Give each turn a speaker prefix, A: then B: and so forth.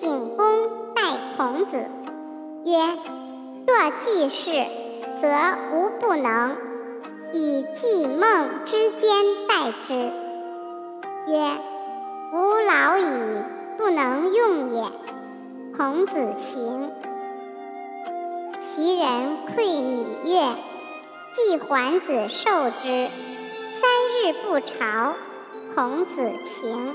A: 景公待孔子，曰：“若记事，则无不能。以季孟之间待之。”曰：“吾老矣，不能用也。”孔子行。其人馈女乐，季桓子受之。三日不朝，孔子行。